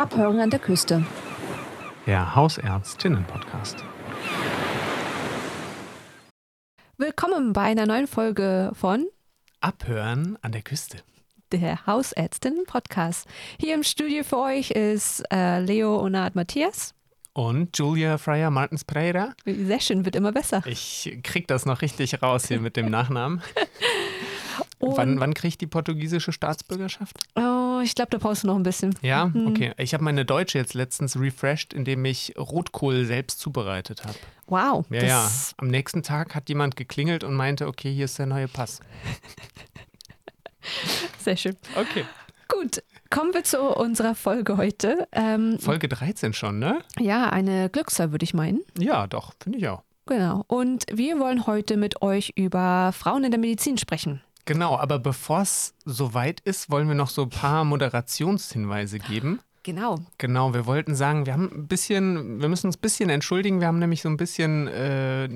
Abhören an der Küste. Der Hausärztinnen-Podcast. Willkommen bei einer neuen Folge von Abhören an der Küste. der Hausärztinnen-Podcast. Hier im Studio für euch ist äh, Leo Onat Matthias. Und Julia Freya Martins Pereira. Sehr schön, wird immer besser. Ich krieg das noch richtig raus hier mit dem Nachnamen. wann, wann kriege ich die portugiesische Staatsbürgerschaft? Oh, ich glaube, da brauchst du noch ein bisschen. Ja, Mhm. okay. Ich habe meine Deutsche jetzt letztens refreshed, indem ich Rotkohl selbst zubereitet habe. Wow. Ja, ja. Am nächsten Tag hat jemand geklingelt und meinte, okay, hier ist der neue Pass. Sehr schön. Okay. Gut, kommen wir zu unserer Folge heute. Ähm, Folge 13 schon, ne? ja, eine Glückszahl, würde ich meinen. Ja, doch, finde ich auch. Genau. Und wir wollen heute mit euch über Frauen in der Medizin sprechen. Genau, aber bevor es soweit ist, wollen wir noch so ein paar Moderationshinweise geben. Genau. Genau, wir wollten sagen, wir haben ein bisschen, wir müssen uns ein bisschen entschuldigen. Wir haben nämlich so ein bisschen, äh,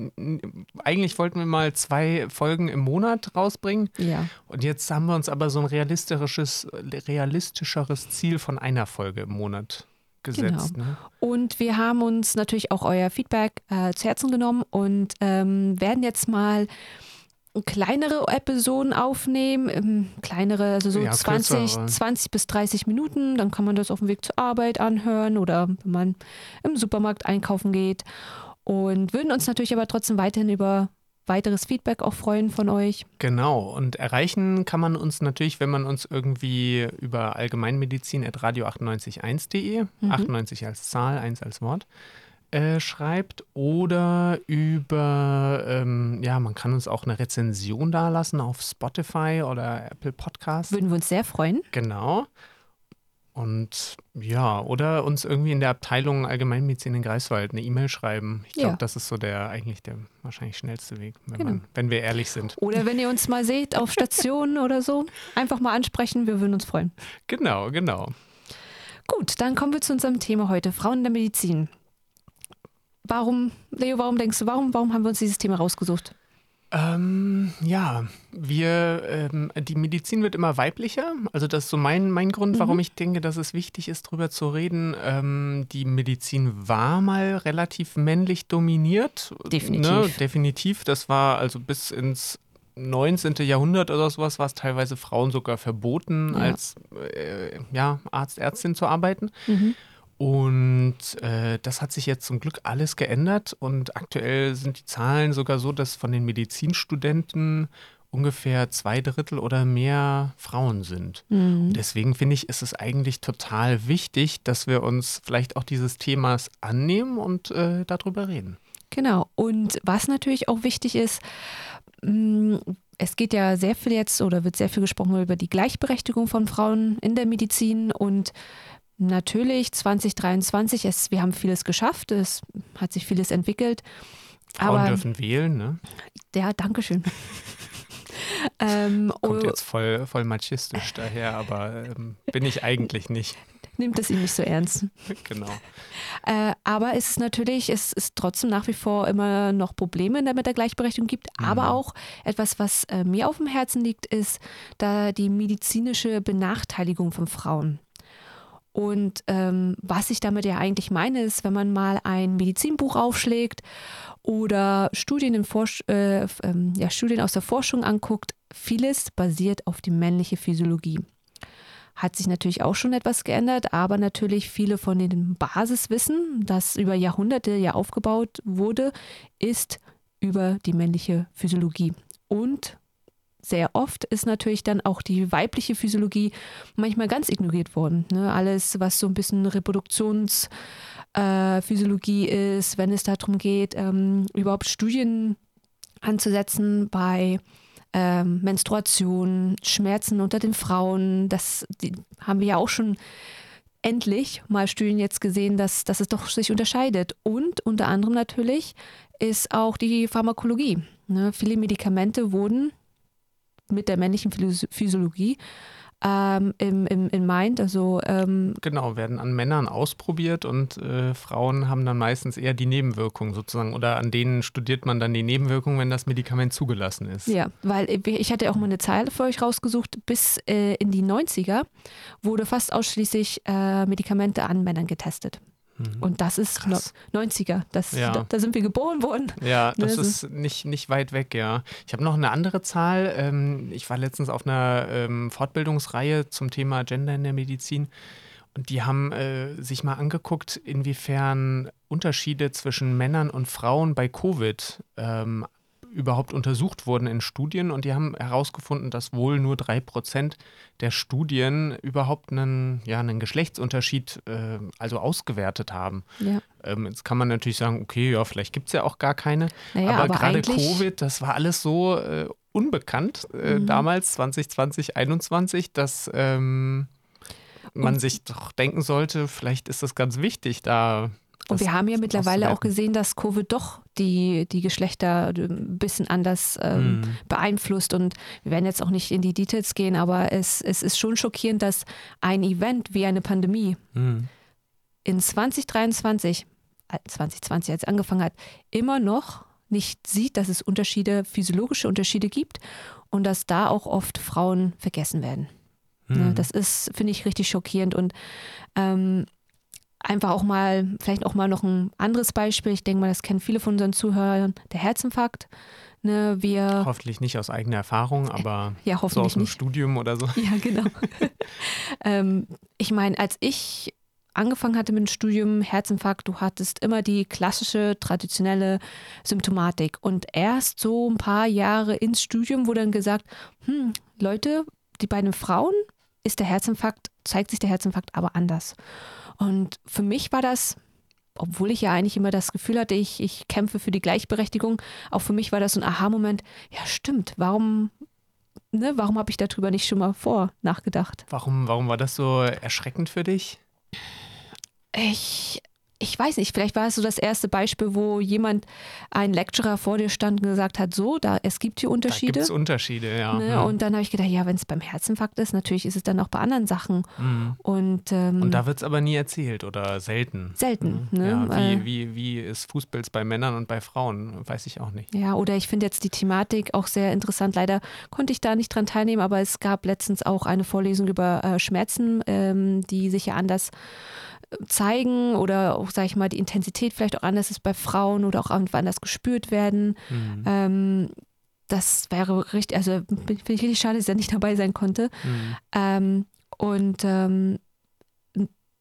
eigentlich wollten wir mal zwei Folgen im Monat rausbringen. Ja. Und jetzt haben wir uns aber so ein realistisches, realistischeres Ziel von einer Folge im Monat gesetzt. Ne? Und wir haben uns natürlich auch euer Feedback äh, zu Herzen genommen und ähm, werden jetzt mal kleinere Episoden aufnehmen, ähm, kleinere, also so Ja, 20, kürzere. 20 bis 30 Minuten. Dann kann man das auf dem Weg zur Arbeit anhören oder wenn man im Supermarkt einkaufen geht. Und würden uns natürlich aber trotzdem weiterhin über weiteres Feedback auch freuen von euch. Genau, und erreichen kann man uns natürlich, wenn man uns irgendwie über allgemeinmedizin.radio981.de, Mhm. 98 als Zahl, 1 als Wort, äh, schreibt oder über, ähm, ja, man kann uns auch eine Rezension dalassen auf Spotify oder Apple Podcasts. Würden wir uns sehr freuen. Genau. Und ja, oder uns irgendwie in der Abteilung Allgemeinmedizin in Greifswald eine E-Mail schreiben. Ich glaube, Ja. das ist so der eigentlich der wahrscheinlich schnellste Weg, wenn, Genau. man, wenn wir ehrlich sind. Oder wenn ihr uns mal seht auf Stationen oder so, einfach mal ansprechen. Wir würden uns freuen. Genau, genau. Gut, dann kommen wir zu unserem Thema heute, Frauen in der Medizin. Warum, Leo, warum denkst du, warum, warum haben wir uns dieses Thema rausgesucht? Ähm, ja, wir, ähm, die Medizin wird immer weiblicher. Also das ist so mein, mein Grund, warum Mhm. ich denke, dass es wichtig ist, drüber zu reden. Ähm, die Medizin war mal relativ männlich dominiert. Definitiv. Ne? Definitiv. Das war also bis ins 19. Jahrhundert oder sowas, war es teilweise Frauen sogar verboten, Ja. als äh, ja, Arzt, Ärztin zu arbeiten. Mhm. Und äh, das hat sich jetzt zum Glück alles geändert und aktuell sind die Zahlen sogar so, dass von den Medizinstudenten ungefähr zwei Drittel oder mehr Frauen sind. Mhm. Deswegen finde ich, ist es eigentlich total wichtig, dass wir uns vielleicht auch dieses Themas annehmen und äh, darüber reden. Genau. Und was natürlich auch wichtig ist, mh, es geht ja sehr viel jetzt oder wird sehr viel gesprochen über die Gleichberechtigung von Frauen in der Medizin und natürlich 2023, es, wir haben vieles geschafft, es hat sich vieles entwickelt. Frauen Aber dürfen wählen, ne? ja, Dankeschön. ähm, Kommt oh, jetzt voll, voll machistisch daher, aber ähm, bin ich eigentlich nicht. nimmt es ihm nicht so ernst. genau. Äh, aber es ist natürlich, es ist trotzdem nach wie vor immer noch Probleme in der, Gleichberechtigung gibt. Aber Mhm. auch etwas, was äh, mir auf dem Herzen liegt, ist da die medizinische Benachteiligung von Frauen. Und ähm, was ich damit ja eigentlich meine, ist, wenn man mal ein Medizinbuch aufschlägt oder Studien, äh, ähm, ja, Studien aus der Forschung anguckt, vieles basiert auf die männliche Physiologie. Hat sich natürlich auch schon etwas geändert, aber natürlich viele von dem Basiswissen, das über Jahrhunderte ja aufgebaut wurde, ist über die männliche Physiologie. Und sehr oft ist natürlich dann auch die weibliche Physiologie manchmal ganz ignoriert worden. Ne? Alles, was so ein bisschen Reproduktionsphysiologie äh, ist, wenn es darum geht, ähm, überhaupt Studien anzusetzen bei ähm, Menstruation, Schmerzen unter den Frauen. Das haben wir ja auch schon endlich mal Studien jetzt gesehen, dass, dass es doch sich unterscheidet. Und unter anderem natürlich ist auch die Pharmakologie. Ne? Viele Medikamente wurden mit der männlichen Phys- Physiologie ähm, im, im, in Mind. Also, ähm, genau, werden an Männern ausprobiert und äh, Frauen haben dann meistens eher die Nebenwirkungen sozusagen. Oder an denen studiert man dann die Nebenwirkungen, wenn das Medikament zugelassen ist. Ja, weil ich hatte auch mal eine Zahl für euch rausgesucht. Bis äh, in die 90er wurde fast ausschließlich äh, Medikamente an Männern getestet. Mhm. Und das ist Krass. 90er. Das, ja. da, da, sind wir geboren worden. Ja, das, das ist nicht, nicht weit weg, ja. Ich habe noch eine andere Zahl. Ähm, ich war letztens auf einer ähm, Fortbildungsreihe zum Thema Gender in der Medizin. Und die haben äh, sich mal angeguckt, inwiefern Unterschiede zwischen Männern und Frauen bei Covid ähm, überhaupt untersucht wurden in Studien und die haben herausgefunden, dass wohl nur drei Prozent der Studien überhaupt einen, ja, einen Geschlechtsunterschied äh, also ausgewertet haben. Ja. Ähm, jetzt kann man natürlich sagen, okay, ja, vielleicht gibt es ja auch gar keine. Naja, aber, aber gerade Covid, das war alles so äh, unbekannt äh, mhm. damals, 2020, 2021, dass ähm, man sich doch denken sollte, vielleicht ist das ganz wichtig, da und wir haben ja mittlerweile auch gesehen, dass Covid doch die, die Geschlechter ein bisschen anders ähm, mm. beeinflusst. Und wir werden jetzt auch nicht in die Details gehen, aber es, es ist schon schockierend, dass ein Event wie eine Pandemie mm. in 2023, 2020 als angefangen hat, immer noch nicht sieht, dass es Unterschiede, physiologische Unterschiede gibt und dass da auch oft Frauen vergessen werden. Mm. das ist, finde ich, richtig schockierend. Und ähm, einfach auch mal, vielleicht auch mal noch ein anderes Beispiel. Ich denke mal, das kennen viele von unseren Zuhörern, der Herzinfarkt. Ne, wir hoffentlich nicht aus eigener Erfahrung, aber ja, so aus dem nicht. Studium oder so. Ja, genau. ähm, ich meine, als ich angefangen hatte mit dem Studium Herzinfarkt, du hattest immer die klassische, traditionelle Symptomatik. Und erst so ein paar Jahre ins Studium wurde dann gesagt, hm, Leute, die bei den Frauen ist der Herzinfarkt, zeigt sich der Herzinfarkt aber anders. Und für mich war das, obwohl ich ja eigentlich immer das Gefühl hatte, ich, ich kämpfe für die Gleichberechtigung, auch für mich war das so ein Aha-Moment, ja stimmt, warum, ne, warum habe ich darüber nicht schon mal vor nachgedacht? Warum, warum war das so erschreckend für dich? Ich, ich weiß nicht, vielleicht war es so das erste Beispiel, wo jemand, ein Lecturer vor dir stand und gesagt hat, so, da es gibt hier Unterschiede. Da gibt es Unterschiede, ja. Ne? ja. Und dann habe ich gedacht, ja, wenn es beim Herzinfarkt ist, natürlich ist es dann auch bei anderen Sachen. Mhm. Und, ähm, und da wird es aber nie erzählt oder selten. Selten. Mhm. Ne? Ja, wie, äh, wie, wie ist Fußpilz bei Männern und bei Frauen? Weiß ich auch nicht. Ja, oder ich finde jetzt die Thematik auch sehr interessant. Leider konnte ich da nicht dran teilnehmen, aber es gab letztens auch eine Vorlesung über äh, Schmerzen, ähm, die sich ja anders zeigen oder auch, sage ich mal, die Intensität vielleicht auch anders ist bei Frauen oder auch anders gespürt werden. Mhm. Ähm, das wäre richtig, also finde ich richtig schade, dass er nicht dabei sein konnte. Mhm. Ähm, und ähm,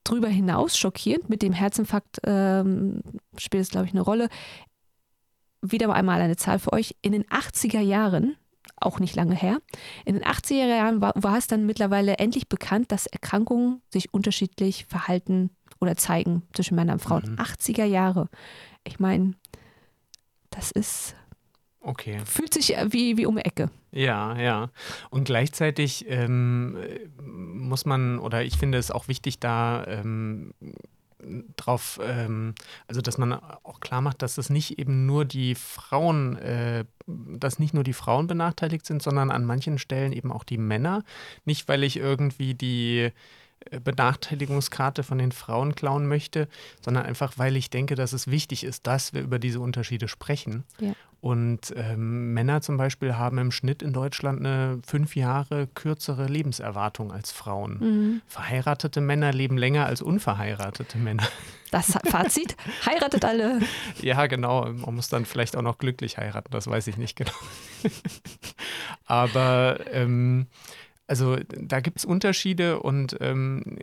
drüber hinaus schockierend, mit dem Herzinfarkt ähm, spielt es, glaube ich, eine Rolle. Wieder einmal eine Zahl für euch. In den 80er Jahren, auch nicht lange her, in den 80er Jahren war, war es dann mittlerweile endlich bekannt, dass Erkrankungen sich unterschiedlich verhalten oder zeigen zwischen Männern und Frauen. Mhm. 80er Jahre. Ich meine, das ist. Okay. Fühlt sich wie, wie um die Ecke. Ja, ja. Und gleichzeitig ähm, muss man, oder ich finde es auch wichtig, da ähm, drauf, ähm, also dass man auch klar macht, dass es nicht eben nur die Frauen, äh, dass nicht nur die Frauen benachteiligt sind, sondern an manchen Stellen eben auch die Männer. Nicht, weil ich irgendwie die äh, Benachteiligungskarte von den Frauen klauen möchte, sondern einfach, weil ich denke, dass es wichtig ist, dass wir über diese Unterschiede sprechen. Ja. Und ähm, Männer zum Beispiel haben im Schnitt in Deutschland eine fünf Jahre kürzere Lebenserwartung als Frauen. Mhm. Verheiratete Männer leben länger als unverheiratete Männer. Das Fazit, heiratet alle. Ja, genau. Man muss dann vielleicht auch noch glücklich heiraten, das weiß ich nicht genau. Aber ähm, also da gibt es Unterschiede und ähm,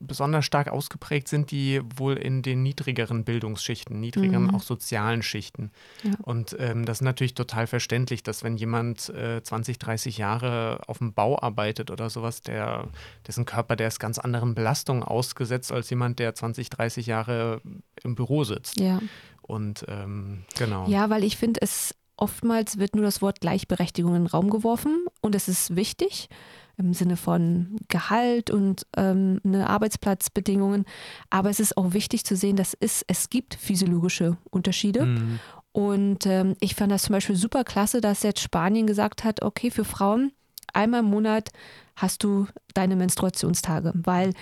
besonders stark ausgeprägt sind die wohl in den niedrigeren Bildungsschichten, niedrigeren mhm. auch sozialen Schichten. Ja. Und ähm, das ist natürlich total verständlich, dass wenn jemand äh, 20, 30 Jahre auf dem Bau arbeitet oder sowas, der, dessen Körper, der ist ganz anderen Belastungen ausgesetzt als jemand, der 20, 30 Jahre im Büro sitzt. Ja. Und ähm, genau. Ja, weil ich finde, es oftmals wird nur das Wort Gleichberechtigung in den Raum geworfen und es ist wichtig im Sinne von Gehalt und ähm, eine Arbeitsplatzbedingungen. Aber es ist auch wichtig zu sehen, dass es, es gibt physiologische Unterschiede. Mhm. Und ähm, ich fand das zum Beispiel super klasse, dass jetzt Spanien gesagt hat, okay, für Frauen einmal im Monat hast du deine Menstruationstage, weil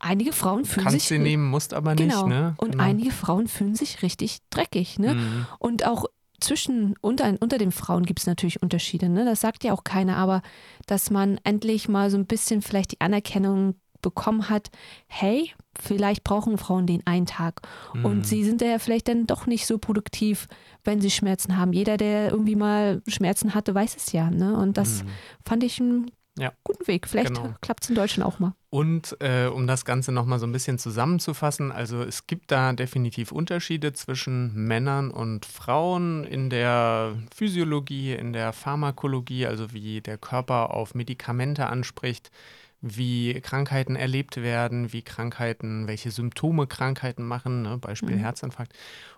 einige Frauen fühlen Kannst sich sie nehmen, musst aber genau, nicht, ne? und Genau. einige Frauen fühlen sich richtig dreckig, ne? Mhm. Und auch zwischen, unter, unter den Frauen gibt es natürlich Unterschiede, ne? Das sagt ja auch keiner, aber dass man endlich mal so ein bisschen vielleicht die Anerkennung bekommen hat, hey, vielleicht brauchen Frauen den einen Tag. Mhm. Und sie sind ja vielleicht dann doch nicht so produktiv, wenn sie Schmerzen haben. Jeder, der irgendwie mal Schmerzen hatte, weiß es ja. Ne? Und das Mhm. fand ich einen Ja. guten Weg. Vielleicht Genau. klappt es in Deutschland auch mal. Und äh, um das Ganze nochmal so ein bisschen zusammenzufassen, also es gibt da definitiv Unterschiede zwischen Männern und Frauen in der Physiologie, in der Pharmakologie, also wie der Körper auf Medikamente anspricht, wie Krankheiten erlebt werden, wie Krankheiten, welche Symptome Krankheiten machen, ne? Beispiel Mhm. Herzinfarkt.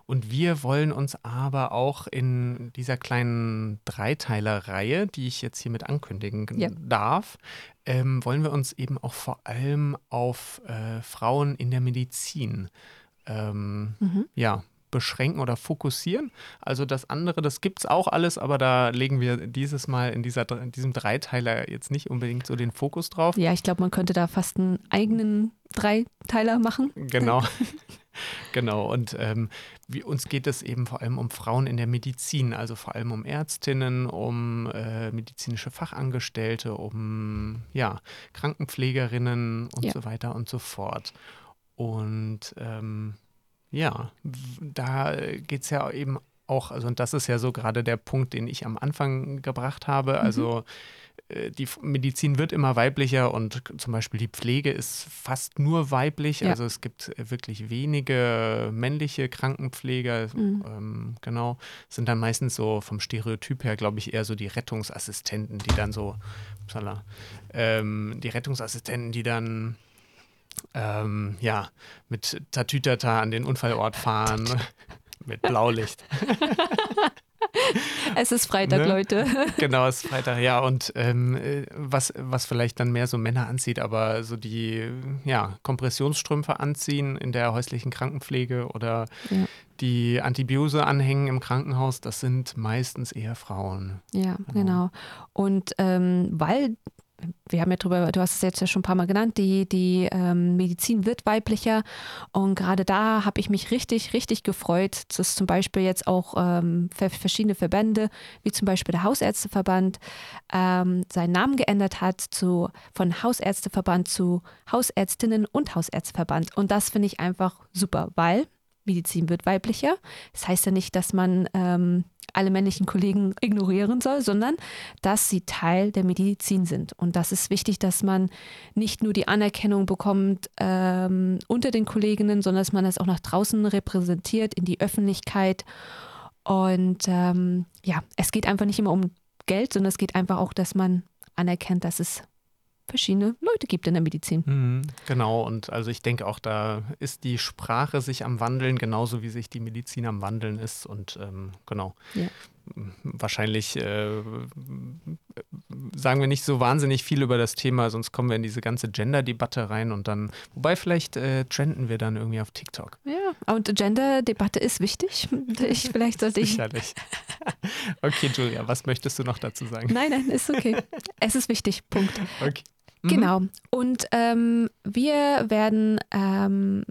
Und wir wollen uns aber auch in dieser kleinen Dreiteiler-Reihe, die ich jetzt hiermit ankündigen Ja. darf, ähm, wollen wir uns eben auch vor allem auf äh, Frauen in der Medizin ähm, Mhm. ja, beschränken oder fokussieren. Also das andere, das gibt es auch alles, aber da legen wir dieses Mal in, dieser, in diesem Dreiteiler jetzt nicht unbedingt so den Fokus drauf. Ja, ich glaube, man könnte da fast einen eigenen Dreiteiler machen. Genau. genau. Und ähm, wie, uns geht es eben vor allem um Frauen in der Medizin, also vor allem um Ärztinnen, um äh, medizinische Fachangestellte, um ja, Krankenpflegerinnen und Ja. so weiter und so fort. Und ähm, ja, da geht es ja eben auch, also und das ist ja so gerade der Punkt, den ich am Anfang gebracht habe. Also äh, die Medizin wird immer weiblicher und zum Beispiel die Pflege ist fast nur weiblich. Ja. Also es gibt äh, wirklich wenige männliche Krankenpfleger. Mhm. Ähm, genau, sind dann meistens so vom Stereotyp her, glaube ich, eher so die Rettungsassistenten, die dann so, upsala, ähm, die Rettungsassistenten, die dann ähm, ja, mit Tatütata an den Unfallort fahren, mit Blaulicht. Es ist Freitag, Ne? Leute. Genau, es ist Freitag, ja. Und ähm, äh, was, was vielleicht dann mehr so Männer anzieht, aber so die ja, Kompressionsstrümpfe anziehen in der häuslichen Krankenpflege oder Ja. die Antibiose anhängen im Krankenhaus, das sind meistens eher Frauen. Ja, Genau. genau. Und ähm, weil, wir haben ja drüber, du hast es jetzt ja schon ein paar Mal genannt, die, die ähm, Medizin wird weiblicher. Und gerade da habe ich mich richtig, richtig gefreut, dass zum Beispiel jetzt auch ähm, ver- verschiedene Verbände, wie zum Beispiel der Hausärzteverband, ähm, seinen Namen geändert hat zu, von Hausärzteverband zu Hausärztinnen und Hausärzteverband. Und das finde ich einfach super, weil Medizin wird weiblicher. Das heißt ja nicht, dass man ähm, alle männlichen Kollegen ignorieren soll, sondern dass sie Teil der Medizin sind. Und das ist wichtig, dass man nicht nur die Anerkennung bekommt ähm, unter den Kolleginnen, sondern dass man das auch nach draußen repräsentiert, in die Öffentlichkeit. Und ähm, ja, es geht einfach nicht immer um Geld, sondern es geht einfach auch, dass man anerkennt, dass es verschiedene Leute gibt in der Medizin. Mhm, genau, und also ich denke auch, da ist die Sprache sich am Wandeln, genauso wie sich die Medizin am Wandeln ist. Und ähm, genau. Ja. Wahrscheinlich äh, sagen wir nicht so wahnsinnig viel über das Thema, sonst kommen wir in diese ganze Gender-Debatte rein und dann, wobei vielleicht äh, trenden wir dann irgendwie auf TikTok. Ja, und Gender-Debatte ist wichtig. Ich, vielleicht sollte ich. Sicherlich. okay, Julia, was möchtest du noch dazu sagen? Nein, nein, ist okay. Es ist wichtig. Punkt. Okay. Mhm. Genau. Und ähm, wir werden, ähm,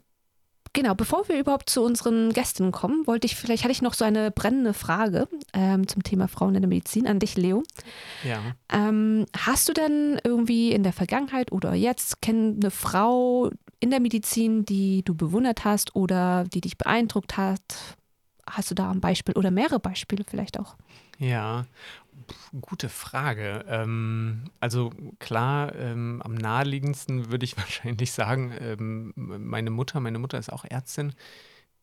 genau, bevor wir überhaupt zu unseren Gästen kommen, wollte ich, vielleicht hatte ich noch so eine brennende Frage ähm, zum Thema Frauen in der Medizin an dich, Leo. Ja. Ähm, hast du denn irgendwie in der Vergangenheit oder jetzt kenn eine Frau in der Medizin, die du bewundert hast oder die dich beeindruckt hat? Hast du da ein Beispiel oder mehrere Beispiele vielleicht auch? Ja, gute Frage. Ähm, also klar, ähm, am naheliegendsten würde ich wahrscheinlich sagen, ähm, meine Mutter, meine Mutter ist auch Ärztin.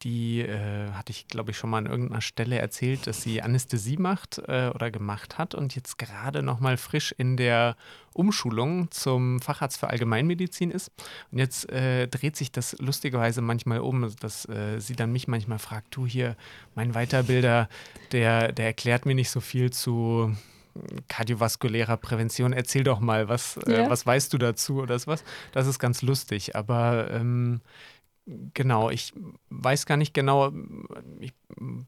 Die äh, hatte ich, glaube ich, schon mal an irgendeiner Stelle erzählt, dass sie Anästhesie macht äh, oder gemacht hat und jetzt gerade noch mal frisch in der Umschulung zum Facharzt für Allgemeinmedizin ist. Und jetzt äh, dreht sich das lustigerweise manchmal um, dass äh, sie dann mich manchmal fragt, du hier, mein Weiterbilder, der, der erklärt mir nicht so viel zu kardiovaskulärer Prävention. Erzähl doch mal, was, Ja. äh, was weißt du dazu oder was? Das ist ganz lustig. Aber ähm, Genau, ich weiß gar nicht genau. Ich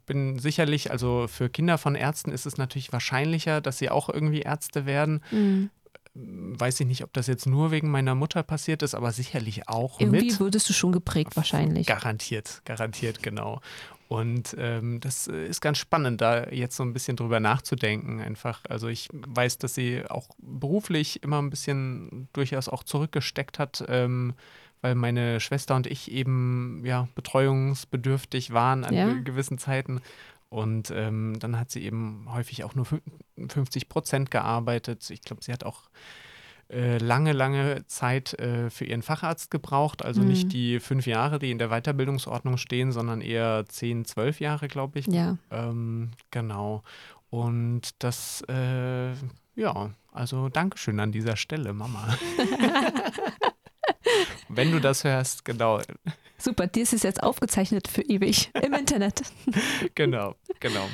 bin sicherlich, also für Kinder von Ärzten ist es natürlich wahrscheinlicher, dass sie auch irgendwie Ärzte werden. Mhm. Weiß ich nicht, ob das jetzt nur wegen meiner Mutter passiert ist, aber sicherlich auch Irgendwie mit. wurdest du schon geprägt, wahrscheinlich. Garantiert, garantiert, genau. Und ähm, das ist ganz spannend, da jetzt so ein bisschen drüber nachzudenken. Einfach, also ich weiß, dass sie auch beruflich immer ein bisschen durchaus auch zurückgesteckt hat. Ähm, weil meine Schwester und ich eben ja betreuungsbedürftig waren an ja. gewissen Zeiten. Und ähm, dann hat sie eben häufig auch nur 50 Prozent gearbeitet. Ich glaube, sie hat auch äh, lange, lange Zeit äh, für ihren Facharzt gebraucht. Also mhm. nicht die fünf Jahre, die in der Weiterbildungsordnung stehen, sondern eher zehn, zwölf Jahre, glaube ich. Ja. Ähm, genau. Und das, äh, ja, also Dankeschön an dieser Stelle, Mama. Wenn du das hörst, genau. Super, dir ist es jetzt aufgezeichnet für ewig im Internet. genau, genau.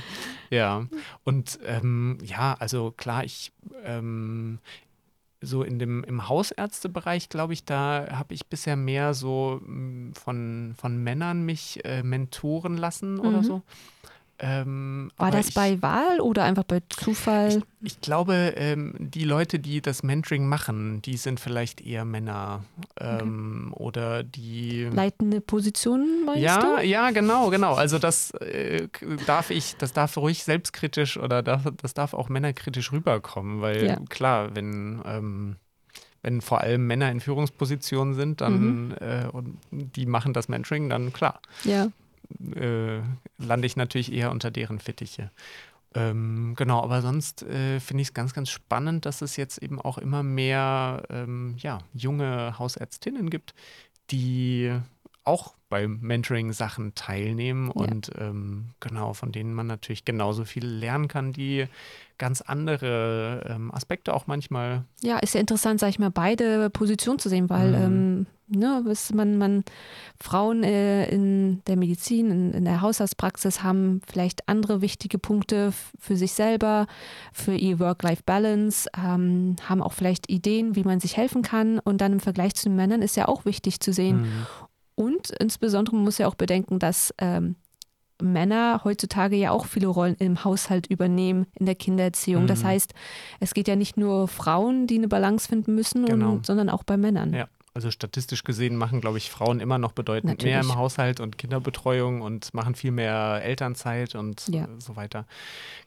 Ja, und ähm, ja, also klar, ich ähm, so in dem im Hausärztebereich, glaube ich, da habe ich bisher mehr so mm, von, von Männern mich äh, mentoren lassen mhm. oder so. Ähm, War das ich, bei Wahl oder einfach bei Zufall? Ich, ich glaube, ähm, die Leute, die das Mentoring machen, die sind vielleicht eher Männer ähm, okay. oder die. Leitende Positionen, meinst ja, du? Ja, genau, genau. Also das äh, darf ich, das darf ruhig selbstkritisch oder darf, das darf auch männerkritisch rüberkommen, weil ja. klar, wenn ähm, wenn vor allem Männer in Führungspositionen sind, dann mhm. äh, und die machen das Mentoring, dann klar. Ja äh, lande ich natürlich eher unter deren Fittiche. Ähm, genau, aber sonst äh, finde ich es ganz, ganz spannend, dass es jetzt eben auch immer mehr ähm, ja, junge Hausärztinnen gibt, die auch bei Mentoring-Sachen teilnehmen ja. und ähm, genau, von denen man natürlich genauso viel lernen kann, die ganz andere ähm, Aspekte auch manchmal. Ja, ist ja interessant, sag ich mal, beide Positionen zu sehen, weil mhm. ähm, ne, man, man Frauen äh, in der Medizin, in, in, der Haushaltspraxis haben vielleicht andere wichtige Punkte für sich selber, für ihr Work-Life-Balance, ähm, haben auch vielleicht Ideen, wie man sich helfen kann. Und dann im Vergleich zu den Männern ist ja auch wichtig zu sehen. Mhm. Und insbesondere man muss ja auch bedenken, dass ähm, Männer heutzutage ja auch viele Rollen im Haushalt übernehmen, in der Kindererziehung. Mhm. Das heißt, es geht ja nicht nur Frauen, die eine Balance finden müssen, genau. und, sondern auch bei Männern. Ja. Also statistisch gesehen machen, glaube ich, Frauen immer noch bedeutend Natürlich. mehr im Haushalt und Kinderbetreuung und machen viel mehr Elternzeit und ja. so weiter.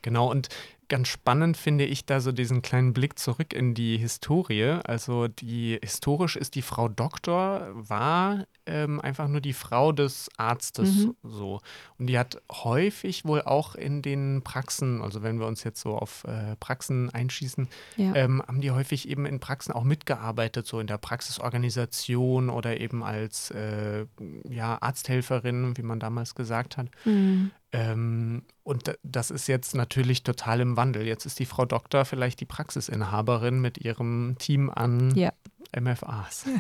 Genau, und ganz spannend finde ich da so diesen kleinen Blick zurück in die Historie. Also die historisch ist die Frau Doktor, war ähm, einfach nur die Frau des Arztes mhm. so. Und die hat häufig wohl auch in den Praxen, also wenn wir uns jetzt so auf äh, Praxen einschießen, ja. ähm, haben die häufig eben in Praxen auch mitgearbeitet, so in der Praxisorganisation oder eben als äh, ja, Arzthelferin, wie man damals gesagt hat. Mhm. Ähm, und das ist jetzt natürlich total im Wandel. Jetzt ist die Frau Doktor vielleicht die Praxisinhaberin mit ihrem Team an ja. MFAs.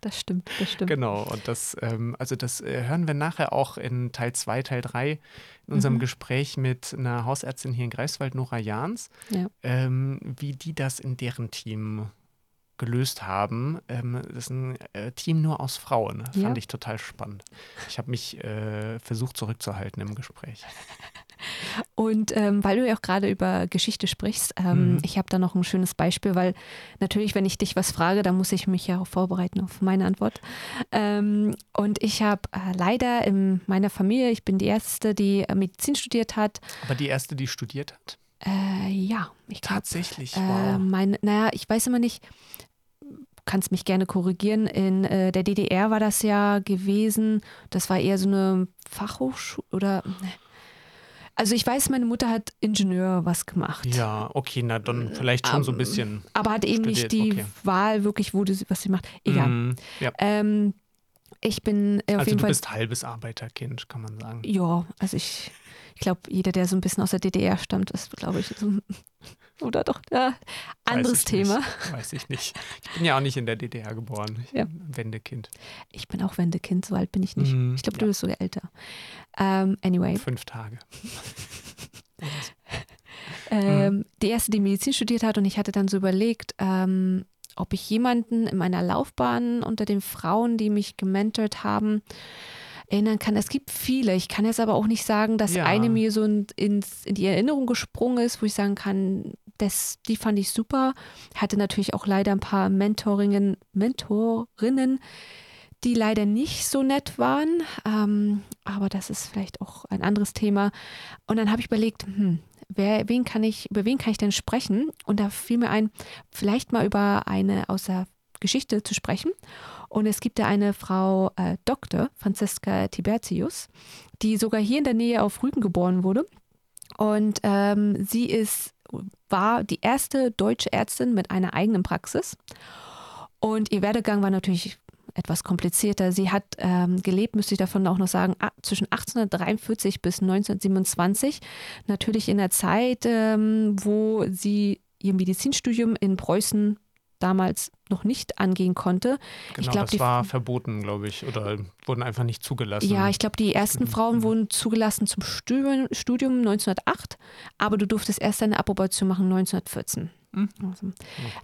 Das stimmt, das stimmt. Genau, und das, ähm, also das äh, hören wir nachher auch in Teil 2, Teil 3 in unserem mhm. Gespräch mit einer Hausärztin hier in Greifswald, Nora Jahns, ja. ähm, wie die das in deren Team gelöst haben. Ähm, das ist ein äh, Team nur aus Frauen. Ja. Fand ich total spannend. Ich habe mich äh, versucht zurückzuhalten im Gespräch. Und ähm, weil du ja auch gerade über Geschichte sprichst, ähm, mhm. ich habe da noch ein schönes Beispiel, weil natürlich, wenn ich dich was frage, dann muss ich mich ja auch vorbereiten auf meine Antwort. Ähm, und ich habe äh, leider in meiner Familie, ich bin die Erste, die äh, Medizin studiert hat. Aber die Erste, die studiert hat? Äh, ja, ich glaube. Tatsächlich, äh, wow. Mein, naja, ich weiß immer nicht, kannst mich gerne korrigieren. In äh, der DDR war das ja gewesen. Das war eher so eine Fachhochschule oder. Ne. Also ich weiß, meine Mutter hat Ingenieur was gemacht. Ja, okay, na dann vielleicht schon um, so ein bisschen. Aber hat eben studiert. nicht die okay. Wahl wirklich, wo du, was sie macht. Egal. Mm, ja. ähm, ich bin auf also jeden du Fall. Du bist halbes Arbeiterkind, kann man sagen. Ja, also ich, ich glaube, jeder, der so ein bisschen aus der DDR stammt, ist, glaube ich, so oder doch? Ja, anderes Weiß Thema. Nicht. Weiß ich nicht. Ich bin ja auch nicht in der DDR geboren. Ich ja. Wendekind. Ich bin auch Wendekind, so alt bin ich nicht. Mm, ich glaube, ja. du bist sogar älter. Um, ähm, anyway. Fünf Tage. ähm, mhm. Die erste, die Medizin studiert hat, und ich hatte dann so überlegt, ähm, ob ich jemanden in meiner Laufbahn unter den Frauen, die mich gementort haben, erinnern kann. Es gibt viele. Ich kann jetzt aber auch nicht sagen, dass Ja. eine mir so in, in die Erinnerung gesprungen ist, wo ich sagen kann, das, die fand ich super. Hatte natürlich auch leider ein paar Mentorinnen, Mentorinnen, die leider nicht so nett waren. Ähm, aber das ist vielleicht auch ein anderes Thema. Und dann habe ich überlegt, hm, wer, wen kann ich, über wen kann ich denn sprechen? Und da fiel mir ein, vielleicht mal über eine aus der Geschichte zu sprechen. Und es gibt da eine Frau äh, Dr. Franziska Tibertius, die sogar hier in der Nähe auf Rügen geboren wurde. Und ähm, sie ist, war die erste deutsche Ärztin mit einer eigenen Praxis. Und ihr Werdegang war natürlich etwas komplizierter. Sie hat ähm, gelebt, müsste ich davon auch noch sagen, zwischen 1843 bis 1927. Natürlich in der Zeit, ähm, wo sie ihr Medizinstudium in Preußen damals noch nicht angehen konnte. Genau, glaub, das die- war verboten, glaube ich, oder wurden einfach nicht zugelassen. Ja, ich glaube, die ersten. Frauen Mhm. wurden zugelassen zum Studium, Studium 1908, aber du durftest erst deine Approbation machen 1914. Mhm. Also,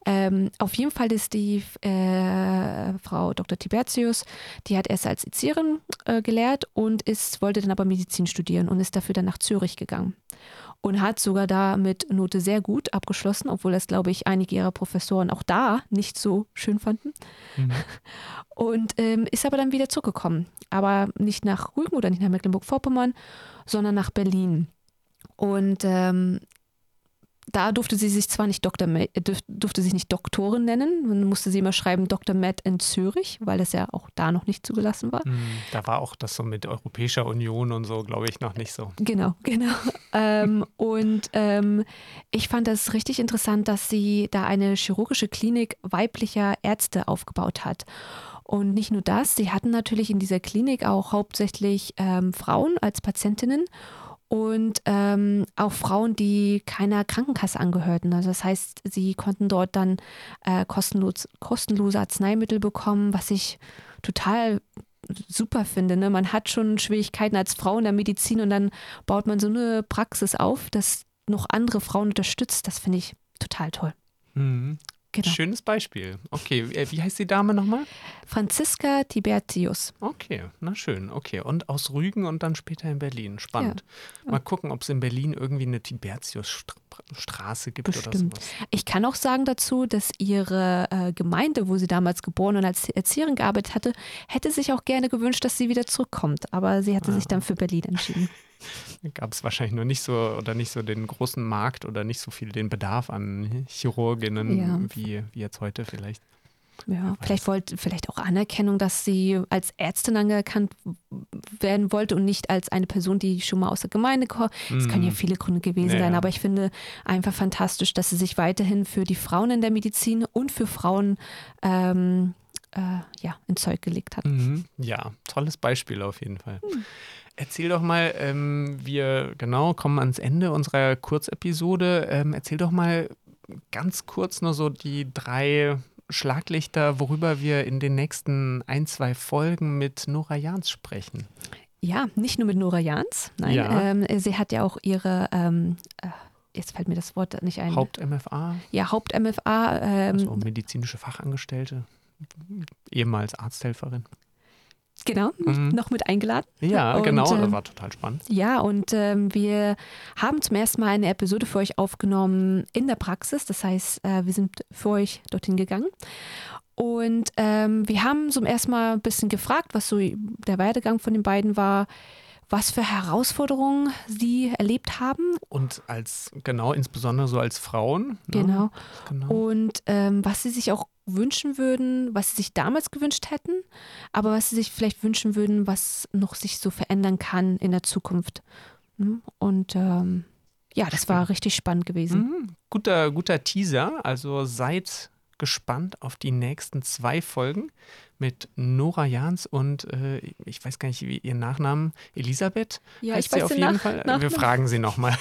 ähm, auf jeden Fall ist die äh, Frau Dr. Tibertius, die hat erst als Erzieherin äh, gelehrt und ist, wollte dann aber Medizin studieren und ist dafür dann nach Zürich gegangen. Und hat sogar da mit Note sehr gut abgeschlossen, obwohl das, glaube ich, einige ihrer Professoren auch da nicht so schön fanden. Mhm. Und ähm, ist aber dann wieder zurückgekommen. Aber nicht nach Rügen oder nicht nach Mecklenburg-Vorpommern, sondern nach Berlin. Und ähm, da durfte sie sich zwar nicht Dr. Ma- äh, durfte sich nicht Doktorin nennen, man musste sie immer schreiben Dr. Matt in Zürich, weil das ja auch da noch nicht zugelassen war. Mhm. Da war auch das so mit Europäischer Union und so, glaube ich, noch nicht so. Genau, genau. ähm, und ähm, ich fand das richtig interessant, dass sie da eine chirurgische Klinik weiblicher Ärzte aufgebaut hat. Und nicht nur das, sie hatten natürlich in dieser Klinik auch hauptsächlich ähm, Frauen als Patientinnen und ähm, auch Frauen, die keiner Krankenkasse angehörten. Also das heißt, sie konnten dort dann äh, kostenlos, kostenlose Arzneimittel bekommen, was ich total super finde. Ne? Man hat schon Schwierigkeiten als Frau in der Medizin und dann baut man so eine Praxis auf, das noch andere Frauen unterstützt. Das finde ich total toll. Mhm. Genau. Schönes Beispiel. Okay, äh, wie heißt die Dame nochmal? Franziska Tibertius. Okay, na schön. Okay, und aus Rügen und dann später in Berlin. Spannend. Mal gucken, ob es in Berlin irgendwie eine Tibertius-Straße gibt oder Bestimmt. sowas. Ich kann auch sagen dazu, dass ihre äh, Gemeinde, wo sie damals geboren und als Erzieherin gearbeitet hatte, hätte sich auch gerne gewünscht, dass sie wieder zurückkommt. Aber sie hatte sich dann für Berlin entschieden. Gab es wahrscheinlich nur nicht so oder nicht so den großen Markt oder nicht so viel den Bedarf an Chirurginnen Ja. wie, wie jetzt heute vielleicht. Ja, vielleicht wollte, vielleicht auch Anerkennung, dass sie als Ärztin anerkannt werden wollte und nicht als eine Person, die schon mal aus der Gemeinde kommt. Es können ja Mhm. viele Gründe gewesen Ja, sein, aber ich finde einfach fantastisch, dass sie sich weiterhin für die Frauen in der Medizin und für Frauen ähm, äh, ja, ins Zeug gelegt hat. Mhm. Ja, tolles Beispiel auf jeden Fall. Erzähl doch mal, ähm, wir genau kommen ans Ende unserer Kurzepisode. Ähm, erzähl doch mal ganz kurz nur so die drei Schlaglichter, worüber wir in den nächsten ein, zwei Folgen mit Nora Jans sprechen. Ja, nicht nur mit Nora Jans. Nein, Ja. ähm, sie hat ja auch ihre, ähm, äh, jetzt fällt mir das Wort nicht ein. Haupt-MFA, ja, Haupt-MFA. Ähm, also medizinische Fachangestellte, ehemals Arzthelferin. Genau, Mhm. noch mit eingeladen. Ja, Und, genau, das ähm, war total spannend. Ja, und ähm, wir haben zum ersten Mal eine Episode für euch aufgenommen in der Praxis. Das heißt, äh, wir sind für euch dorthin gegangen. Und ähm, wir haben zum ersten Mal ein bisschen gefragt, was so der Werdegang von den beiden war, was für Herausforderungen sie erlebt haben. Und als, genau, insbesondere so als Frauen. ne? Genau. genau. Und ähm, was sie sich auch wünschen würden, was sie sich damals gewünscht hätten, aber was sie sich vielleicht wünschen würden, was noch sich so verändern kann in der Zukunft. Hm? Und ähm, ja, das war richtig spannend gewesen. Mhm. Guter, guter Teaser. Also seid gespannt auf die nächsten zwei Folgen mit Nora Jans und äh, ich weiß gar nicht, wie ihr Nachnamen, Elisabeth Ja, heißt ich sie weiß auf den jeden Nach- Fall. Wir Nachnamen. fragen sie nochmal.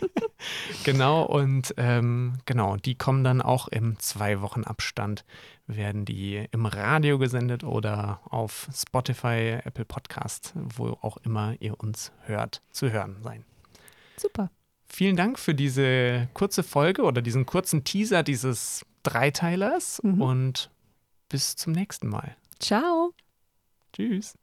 genau, und ähm, genau, die kommen dann auch im zwei Wochen Abstand, werden die im Radio gesendet oder auf Spotify, Apple Podcast, wo auch immer ihr uns hört, zu hören sein. Super. Vielen Dank für diese kurze Folge oder diesen kurzen Teaser dieses Dreiteilers mhm. und bis zum nächsten Mal. Ciao. Tschüss.